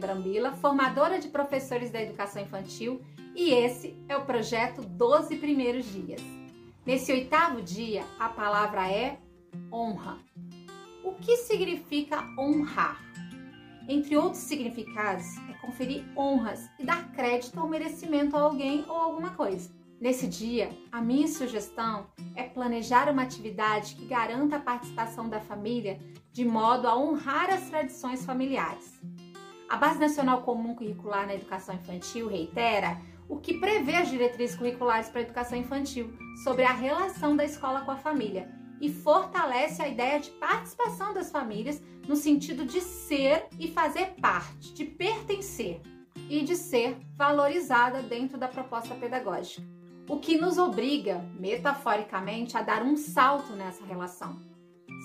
Camila, formadora de professores da educação infantil, e esse é o projeto 12 Primeiros Dias. Nesse oitavo dia, a palavra é honra. O que significa honrar? Entre outros significados, é conferir honras e dar crédito ou merecimento a alguém ou alguma coisa. Nesse dia, a minha sugestão é planejar uma atividade que garanta a participação da família de modo a honrar as tradições familiares. A Base Nacional Comum Curricular na Educação Infantil reitera o que prevê as diretrizes curriculares para a educação infantil sobre a relação da escola com a família e fortalece a ideia de participação das famílias no sentido de ser e fazer parte, de pertencer e de ser valorizada dentro da proposta pedagógica. O que nos obriga, metaforicamente, a dar um salto nessa relação,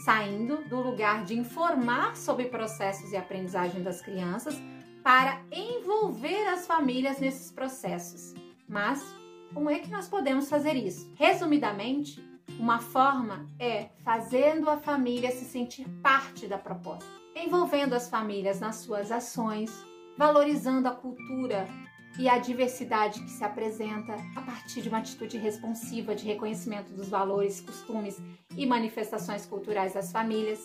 saindo do lugar de informar sobre processos e aprendizagem das crianças para envolver as famílias nesses processos. Mas como é que nós podemos fazer isso? Resumidamente, uma forma é fazendo a família se sentir parte da proposta, envolvendo as famílias nas suas ações, valorizando a cultura e a diversidade que se apresenta a partir de uma atitude responsiva de reconhecimento dos valores, costumes e manifestações culturais das famílias,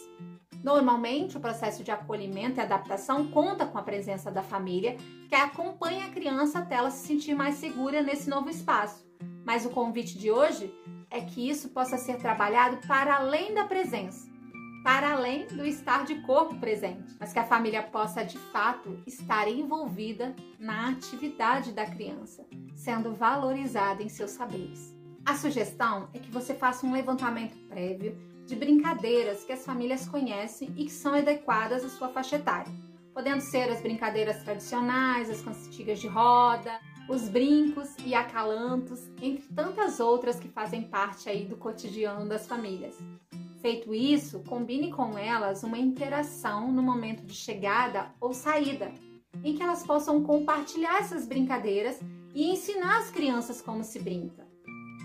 Normalmente, o processo de acolhimento e adaptação conta com a presença da família, que acompanha a criança até ela se sentir mais segura nesse novo espaço. Mas o convite de hoje é que isso possa ser trabalhado para além da presença, para além do estar de corpo presente, mas que a família possa de fato estar envolvida na atividade da criança, sendo valorizada em seus saberes. A sugestão é que você faça um levantamento prévio de brincadeiras que as famílias conhecem e que são adequadas à sua faixa etária, podendo ser as brincadeiras tradicionais, as cantigas de roda, os brincos e acalantos, entre tantas outras que fazem parte aí do cotidiano das famílias. Feito isso, combine com elas uma interação no momento de chegada ou saída, em que elas possam compartilhar essas brincadeiras e ensinar as crianças como se brinca.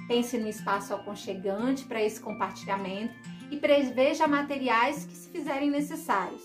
Pense no espaço aconchegante para esse compartilhamento e preveja materiais que se fizerem necessários.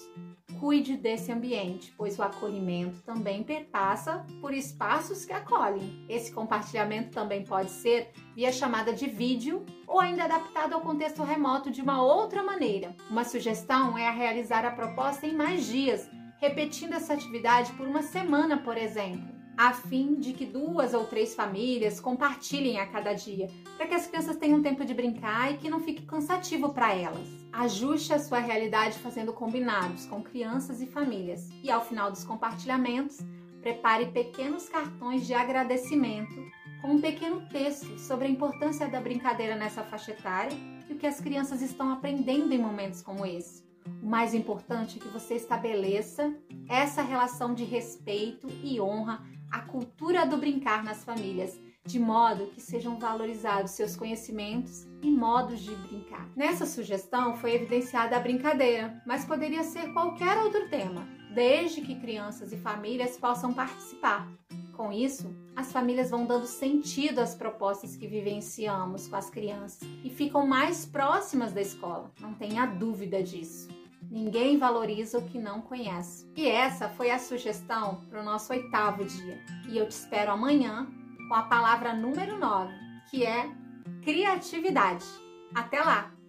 Cuide desse ambiente, pois o acolhimento também perpassa por espaços que acolhem. Esse compartilhamento também pode ser via chamada de vídeo ou ainda adaptado ao contexto remoto de uma outra maneira. Uma sugestão é a realizar a proposta em mais dias, repetindo essa atividade por uma semana, por exemplo a fim de que duas ou três famílias compartilhem a cada dia, para que as crianças tenham tempo de brincar e que não fique cansativo para elas. Ajuste a sua realidade fazendo combinados com crianças e famílias. E ao final dos compartilhamentos, prepare pequenos cartões de agradecimento com um pequeno texto sobre a importância da brincadeira nessa faixa etária e o que as crianças estão aprendendo em momentos como esse. O mais importante é que você estabeleça essa relação de respeito e honra a cultura do brincar nas famílias, de modo que sejam valorizados seus conhecimentos e modos de brincar. Nessa sugestão foi evidenciada a brincadeira, mas poderia ser qualquer outro tema, desde que crianças e famílias possam participar. Com isso, as famílias vão dando sentido às propostas que vivenciamos com as crianças e ficam mais próximas da escola, não tenha dúvida disso. Ninguém valoriza o que não conhece. E essa foi a sugestão para o nosso oitavo dia. E eu te espero amanhã com a palavra número 9, que é criatividade. Até lá!